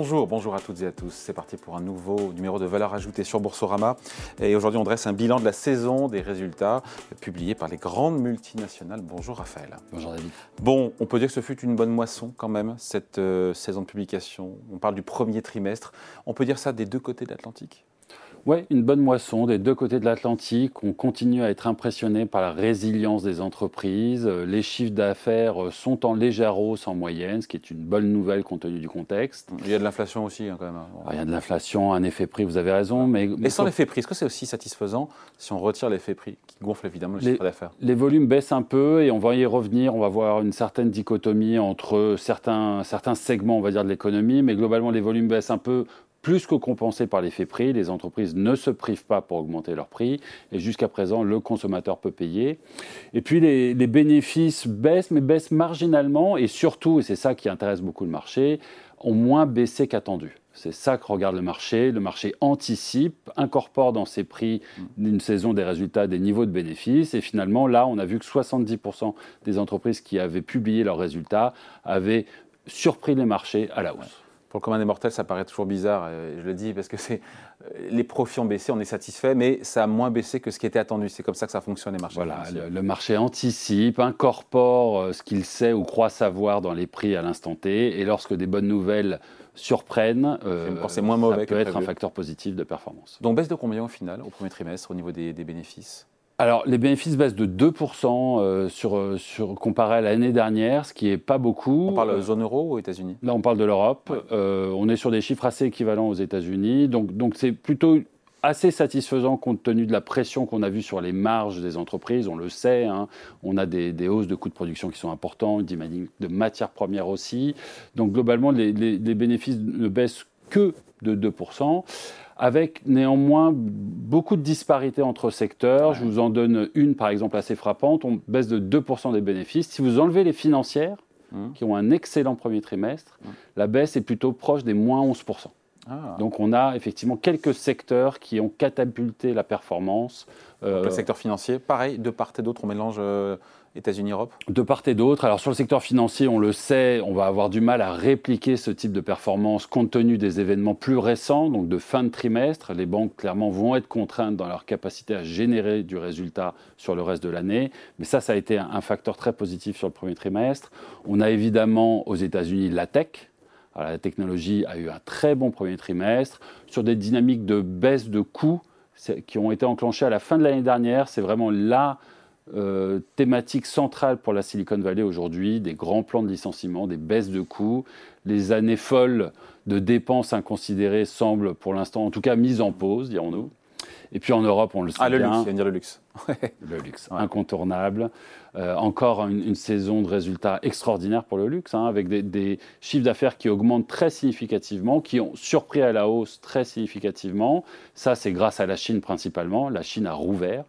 Bonjour, bonjour à toutes et à tous. C'est parti pour un nouveau numéro de valeur ajoutée sur Boursorama. Et aujourd'hui, on dresse un bilan de la saison des résultats publiés par les grandes multinationales. Bonjour Raphaël. Bonjour David. Bon, on peut dire que ce fut une bonne moisson quand même, cette euh, saison de publication. On parle du premier trimestre. On peut dire ça des deux côtés de l'Atlantique? Oui, une bonne moisson des deux côtés de l'Atlantique. On continue à être impressionné par la résilience des entreprises. Les chiffres d'affaires sont en légère hausse en moyenne, ce qui est une bonne nouvelle compte tenu du contexte. Il y a de l'inflation aussi hein, quand même. il y a de l'inflation, un effet prix, vous avez raison. Mais, Et sans l'effet prix, est-ce que c'est aussi satisfaisant si on retire l'effet prix qui gonfle évidemment le chiffre d'affaires? Les volumes baissent un peu et on va y revenir. On va voir une certaine dichotomie entre certains, certains segments, on va dire, de l'économie, mais globalement les volumes baissent un peu plus que compensé par l'effet prix. Les entreprises ne se privent pas pour augmenter leurs prix et jusqu'à présent, le consommateur peut payer. Et puis les, bénéfices baissent, mais baissent marginalement et surtout, et c'est ça qui intéresse beaucoup le marché, ont moins baissé qu'attendu. C'est ça que regarde le marché. Le marché anticipe, incorpore dans ses prix d'une saison des résultats des niveaux de bénéfices. Et finalement, là, on a vu que 70% des entreprises qui avaient publié leurs résultats avaient surpris les marchés à la hausse. Pour le commun des mortels, ça paraît toujours bizarre, je le dis parce que c'est les profits ont baissé, on est satisfait, mais ça a moins baissé que ce qui était attendu. C'est comme ça que ça fonctionne les marchés. Voilà, le, marché anticipe, incorpore euh, ce qu'il sait ou croit savoir dans les prix à l'instant T, et lorsque des bonnes nouvelles surprennent, euh, moins mauvais ça peut être un facteur positif de performance. Donc baisse de combien au final, au premier trimestre, au niveau des bénéfices? Alors, les bénéfices baissent de 2% euh, sur, euh, sur, comparé à l'année dernière, ce qui n'est pas beaucoup. On parle de zone euro ou aux États-Unis? Là, on parle de l'Europe. Euh, on est sur des chiffres assez équivalents aux États-Unis. Donc, donc c'est plutôt assez satisfaisant compte tenu de la pression qu'on a vue sur les marges des entreprises. On le sait, hein. on a des, hausses de coûts de production qui sont importants, de matières premières aussi. Donc, globalement, les, les bénéfices ne baissent que de 2% avec néanmoins beaucoup de disparités entre secteurs. Je vous en donne une, par exemple, assez frappante. On baisse de 2% des bénéfices. Si vous enlevez les financières, hum. qui ont un excellent premier trimestre, hum. la baisse est plutôt proche des moins 11%. Ah. Donc on a effectivement quelques secteurs qui ont catapulté la performance. le secteur financier, pareil, de part et d'autre, on mélange euh, États-Unis-Europe? De part et d'autre. Alors sur le secteur financier, on le sait, on va avoir du mal à répliquer ce type de performance compte tenu des événements plus récents, donc de fin de trimestre. Les banques, clairement, vont être contraintes dans leur capacité à générer du résultat sur le reste de l'année. Mais ça, ça a été un facteur très positif sur le premier trimestre. On a évidemment aux États-Unis la tech. La technologie a eu un très bon premier trimestre. Sur des dynamiques de baisse de coûts qui ont été enclenchées à la fin de l'année dernière, c'est vraiment là euh, thématique centrale pour la Silicon Valley aujourd'hui, des grands plans de licenciement, des baisses de coûts. Les années folles de dépenses inconsidérées semblent pour l'instant, en tout cas, mises en pause, dirons-nous. Et puis en Europe, on le sait ah, le bien. luxe, dire le luxe. le luxe, incontournable. Euh, encore une, saison de résultats extraordinaires pour le luxe, hein, avec des, des chiffres d'affaires qui augmentent très significativement, qui ont surpris à la hausse très significativement. Ça, c'est grâce à la Chine principalement. La Chine a rouvert.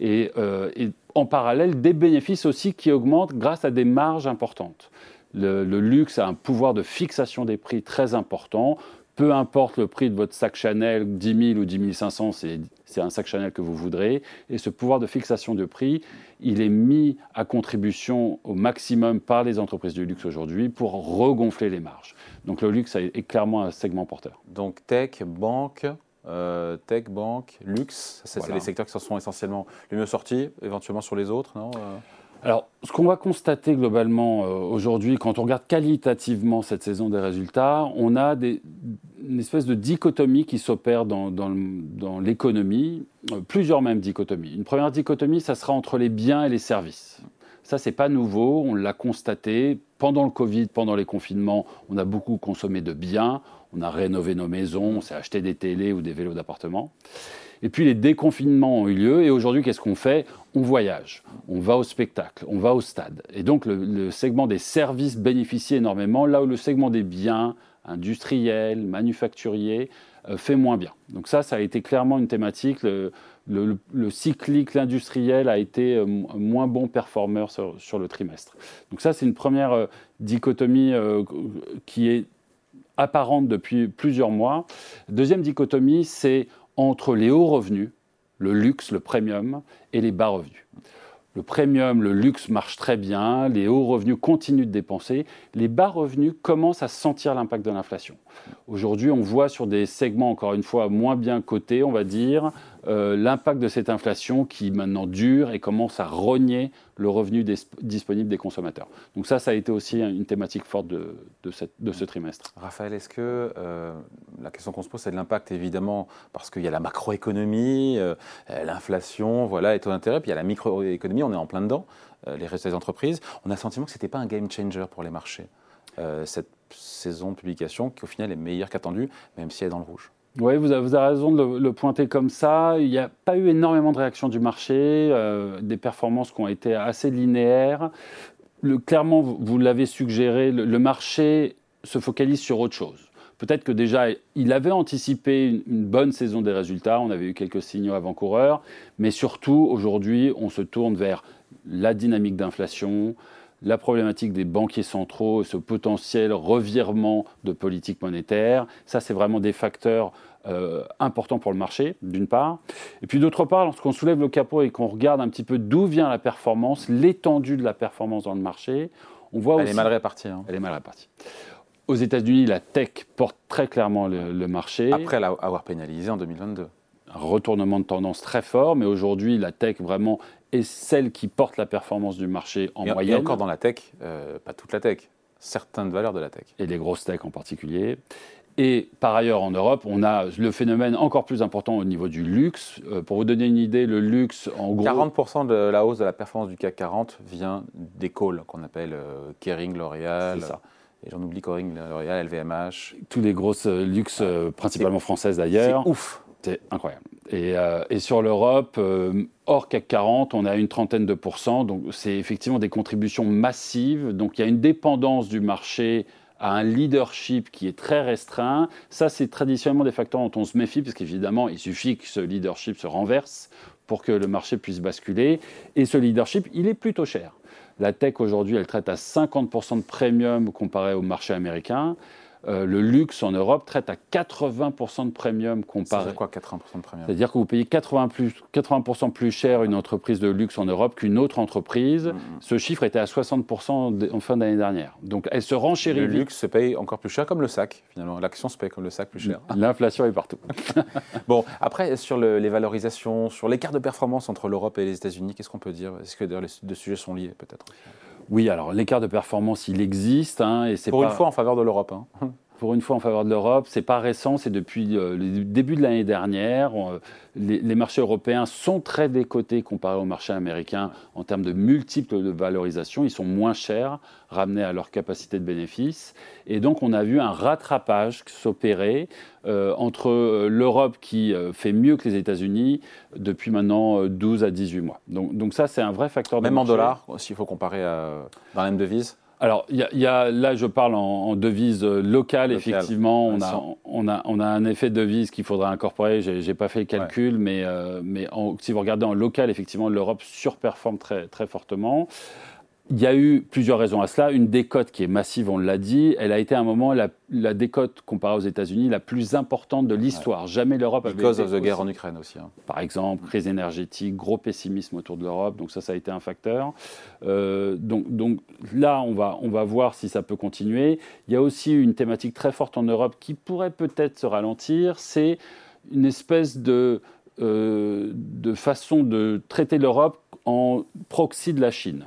Euh, et, en parallèle, des bénéfices aussi qui augmentent grâce à des marges importantes. Le, luxe a un pouvoir de fixation des prix très important. Peu importe le prix de votre sac Chanel, 10 000 ou 10 500, c'est un sac Chanel que vous voudrez. Et ce pouvoir de fixation de prix, il est mis à contribution au maximum par les entreprises du luxe aujourd'hui pour regonfler les marges. Donc le luxe est clairement un segment porteur. Donc tech, banque, euh, tech, banque, luxe, c'est les secteurs qui sont essentiellement les mieux sortis, éventuellement sur les autres, non euh? Alors, ce qu'on va constater globalement euh, aujourd'hui, quand on regarde qualitativement cette saison des résultats, on a une espèce de dichotomie qui s'opère dans, dans, l'économie, plusieurs mêmes dichotomies. Une première dichotomie, ça sera entre les biens et les services. Ça, c'est pas nouveau, on l'a constaté. Pendant le Covid, pendant les confinements, on a beaucoup consommé de biens, on a rénové nos maisons, on s'est acheté des télés ou des vélos d'appartement. Et puis les déconfinements ont eu lieu, et aujourd'hui, qu'est-ce qu'on fait? On voyage, on va au spectacle, on va au stade. Et donc le, segment des services bénéficie énormément, là où le segment des biens industriels, manufacturiers, euh, fait moins bien. Donc ça, ça a été clairement une thématique le, cyclique, l'industriel a été euh, moins bon performeur sur, le trimestre. Donc ça, c'est une première euh, dichotomie qui est apparente depuis plusieurs mois. Deuxième dichotomie, c'est entre les hauts revenus, le luxe, le premium, et les bas revenus. Le premium, le luxe marche très bien, les hauts revenus continuent de dépenser, les bas revenus commencent à sentir l'impact de l'inflation. Aujourd'hui, on voit sur des segments, encore une fois, moins bien cotés, on va dire, euh, l'impact de cette inflation qui maintenant dure et commence à rogner le revenu disponible des consommateurs. Donc ça, ça a été aussi une thématique forte de, ce trimestre. Raphaël, est-ce que euh, la question qu'on se pose, c'est de l'impact, évidemment, parce qu'il y a la macroéconomie, euh, l'inflation, voilà, les taux d'intérêt, puis il y a la microéconomie, on est en plein dedans, les résultats des entreprises. On a le sentiment que ce n'était pas un game changer pour les marchés, cette saison de publication qui, au final, est meilleure qu'attendue, même si elle est dans le rouge. Oui, vous avez, raison de le, pointer comme ça. Il n'y a pas eu énormément de réactions du marché, euh, des performances qui ont été assez linéaires. clairement, vous, l'avez suggéré, le, marché se focalise sur autre chose. Peut-être que déjà, il avait anticipé une, une, bonne saison des résultats, on avait eu quelques signaux avant-coureurs, mais surtout, aujourd'hui, on se tourne vers la dynamique d'inflation, la problématique des banquiers centraux, ce potentiel revirement de politique monétaire. Ça, c'est vraiment des facteurs euh, importants pour le marché, d'une part. Et puis d'autre part, lorsqu'on soulève le capot et qu'on regarde un petit peu d'où vient la performance, l'étendue de la performance dans le marché, on voit Elle est mal répartie. Hein. Elle est mal répartie. Aux États-Unis, la tech porte très clairement le, le marché. Après l'avoir pénalisé en 2022 un retournement de tendance très fort, mais aujourd'hui, la tech vraiment est celle qui porte la performance du marché en moyenne. Et encore dans la tech, euh, pas toute la tech, certaines valeurs de la tech. Et les grosses tech en particulier. Et par ailleurs, en Europe, on a le phénomène encore plus important au niveau du luxe. Euh, pour vous donner une idée, le luxe, en gros... 40% de la hausse de la performance du CAC 40 vient des calls qu'on appelle euh, Kering, L'Oréal. C'est ça. Et j'en oublie Kering, L'Oréal, LVMH. Tous les grosses luxes, principalement françaises d'ailleurs. C'est ouf. C'est incroyable. Et, euh, sur l'Europe, euh, hors CAC 40, on a une trentaine de pourcents. Donc, c'est effectivement des contributions massives. Donc, il y a une dépendance du marché à un leadership qui est très restreint. Ça, c'est traditionnellement des facteurs dont on se méfie, parce qu'évidemment, il suffit que ce leadership se renverse pour que le marché puisse basculer. Et ce leadership, il est plutôt cher. La tech, aujourd'hui, elle traite à 50% de premium comparé au marché américain. Euh, le luxe en Europe traite à 80% de premium comparé. C'est quoi 80% de premium? C'est-à-dire que vous payez 80%, plus, 80 plus cher une entreprise de luxe en Europe qu'une autre entreprise. Mm, mm. Ce chiffre était à 60% en fin d'année dernière. Donc elle se renchérit. Le luxe se paye encore plus cher comme le sac, finalement. L'action se paye comme le sac plus cher. L'inflation est partout. bon, après, sur les valorisations, sur l'écart de performance entre l'Europe et les États-Unis, qu'est-ce qu'on peut dire? Est-ce que les deux sujets sont liés peut-être? Oui, alors l'écart de performance, il existe. Hein, et c'est Pour une fois en faveur de l'Europe. Hein. Pour une fois en faveur de l'Europe, c'est pas récent, c'est depuis euh, le début de l'année dernière. les, marchés européens sont très décotés comparés aux marchés américains en termes de multiples de valorisation. Ils sont moins chers, ramenés à leur capacité de bénéfice. Et donc, on a vu un rattrapage s'opérer euh, entre euh, l'Europe qui fait mieux que les États-Unis depuis maintenant 12 à 18 mois. Donc, donc ça, c'est un vrai facteur de Même en dollars, s'il faut comparer dans la même devise? Alors, y y a, là, je parle en, devise locale, effectivement. On a, on, a, on a, un effet de devise qu'il faudra incorporer. Je n'ai pas fait le calcul, mais, euh, mais si vous regardez en local, effectivement, l'Europe surperforme très, très fortement. Il y a eu plusieurs raisons à cela. Une décote qui est massive, on l'a dit. Elle a été à un moment la, la décote comparée aux États-Unis la plus importante de l'histoire. Jamais l'Europe avait. Because of the guerre en Ukraine aussi. Hein. Par exemple, crise énergétique, gros pessimisme autour de l'Europe. Donc ça, ça a été un facteur. Euh, donc, donc là, on va, on va voir si ça peut continuer. Il y a aussi une thématique très forte en Europe qui pourrait peut-être se ralentir. C'est une espèce de, euh, de façon de traiter l'Europe en proxy de la Chine.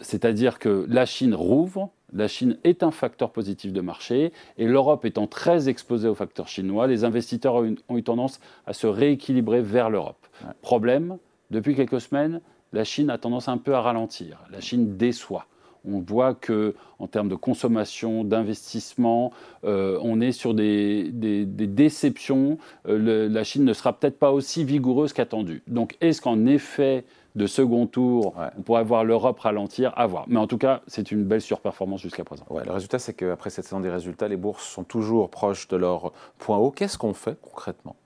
C'est-à-dire que la Chine rouvre, la Chine est un facteur positif de marché, et l'Europe étant très exposée aux facteurs chinois, les investisseurs ont eu, tendance à se rééquilibrer vers l'Europe. Problème, depuis quelques semaines, la Chine a tendance un peu à ralentir. La Chine déçoit. On voit que, en termes de consommation, d'investissement, euh, on est sur des, déceptions. Euh, la Chine ne sera peut-être pas aussi vigoureuse qu'attendue. Donc, est-ce qu'en effet, de second tour, on pourrait voir l'Europe ralentir, à voir. Mais en tout cas, c'est une belle surperformance jusqu'à présent. le résultat, c'est qu'après cette saison des résultats, les bourses sont toujours proches de leur point haut. Qu'est-ce qu'on fait concrètement?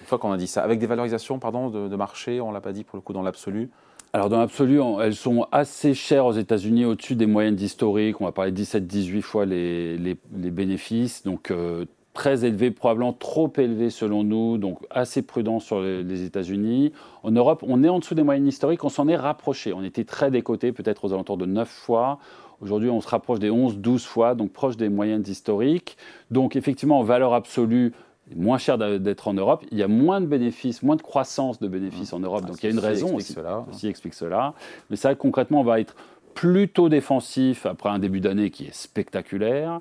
Une fois qu'on a dit ça, avec des valorisations pardon, de, marché, on ne l'a pas dit pour le coup dans l'absolu? Alors dans l'absolu, elles sont assez chères aux États-Unis, au-dessus des moyennes historiques. On va parler 17-18 fois les, bénéfices. Donc euh, très élevé, probablement trop élevé selon nous, donc assez prudent sur les, États-Unis. En Europe, on est en dessous des moyennes historiques, on s'en est rapproché. On était très décoté, peut-être aux alentours de 9 fois. Aujourd'hui, on se rapproche des 11-12 fois, donc proche des moyennes historiques. Donc effectivement, en valeur absolue, moins cher d'être en Europe. Il y a moins de bénéfices, moins de croissance de bénéfices en Europe. Ah, donc il y a une raison aussi. Cela. Explique cela. Mais ça, concrètement, on va être plutôt défensif après un début d'année qui est spectaculaire,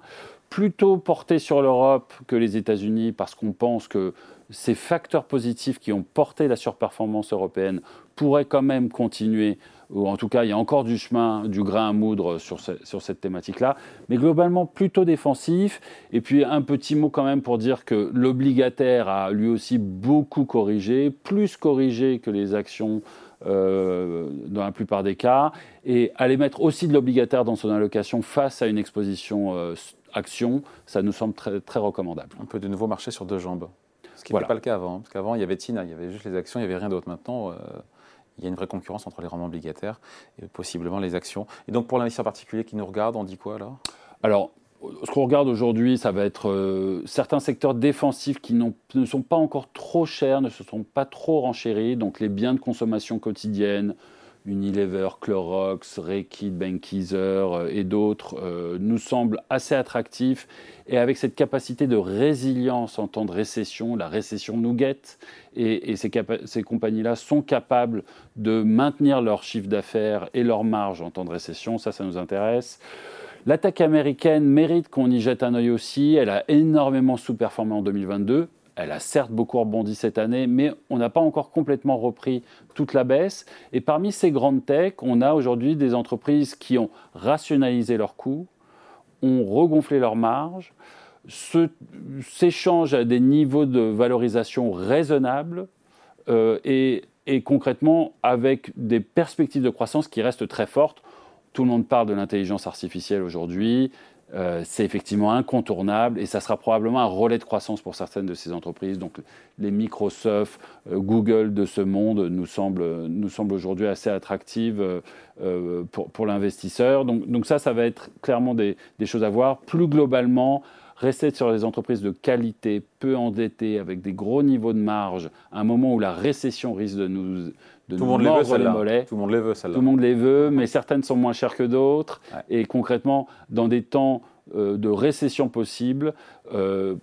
plutôt porté sur l'Europe que les États-Unis parce qu'on pense que ces facteurs positifs qui ont porté la surperformance européenne pourraient quand même continuer, ou en tout cas il y a encore du chemin, du grain à moudre sur, sur cette thématique-là, mais globalement plutôt défensif. Et puis un petit mot quand même pour dire que l'obligataire a lui aussi beaucoup corrigé, plus corrigé que les actions euh, dans la plupart des cas, et aller mettre aussi de l'obligataire dans son allocation face à une exposition euh, action, ça nous semble très, très recommandable. On peut de nouveau marcher sur deux jambes, ce qui n'était pas le cas avant. Parce qu'avant, il y avait TINA, il y avait juste les actions, il n'y avait rien d'autre. Maintenant, euh, il y a une vraie concurrence entre les rendements obligataires et possiblement les actions. Et donc, pour l'investisseur particulier qui nous regarde, on dit quoi alors? Alors, ce qu'on regarde aujourd'hui, ça va être euh, certains secteurs défensifs qui ne sont pas encore trop chers, ne se sont pas trop renchéris, donc les biens de consommation quotidienne, Unilever, Clorox, Reckitt, Benckiser euh, et d'autres euh, nous semblent assez attractifs et avec cette capacité de résilience en temps de récession, la récession nous guette et, ces, ces compagnies-là sont capables de maintenir leur chiffre d'affaires et leur marge en temps de récession, ça, ça nous intéresse. L'attaque américaine mérite qu'on y jette un œil aussi. Elle a énormément sous-performé en 2022. Elle a certes beaucoup rebondi cette année, mais on n'a pas encore complètement repris toute la baisse. Et parmi ces grandes techs, on a aujourd'hui des entreprises qui ont rationalisé leurs coûts, ont regonflé leurs marges, s'échangent à des niveaux de valorisation raisonnables euh, et concrètement avec des perspectives de croissance qui restent très fortes. Tout le monde parle de l'intelligence artificielle aujourd'hui. Euh, c'est effectivement incontournable et ça sera probablement un relais de croissance pour certaines de ces entreprises. Donc les Microsoft, euh, Google de ce monde nous semblent, nous aujourd'hui assez attractives euh, pour, pour l'investisseur. Donc, donc, ça, ça va être clairement des, des, choses à voir. Plus globalement, rester sur les entreprises de qualité, peu endettées, avec des gros niveaux de marge, à un moment où la récession risque de nous tout le monde les veut, celle Tout le monde les veut, celle-là. Tout le monde les veut, mais certaines sont moins chères que d'autres. Et concrètement, dans des temps euh, de récession possible, euh,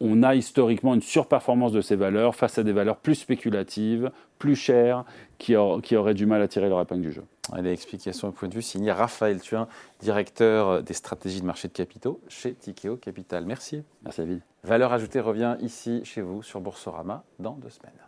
on a historiquement une surperformance de ces valeurs face à des valeurs plus spéculatives, plus chères, qui, qui auraient du mal à tirer leur épingle du jeu. Les explications au point de vue signé Raphaël Thuin, directeur des stratégies de marché de capitaux chez Tikeo Capital. Merci. Merci David. Valeur ajoutée revient ici chez vous sur Boursorama dans deux semaines.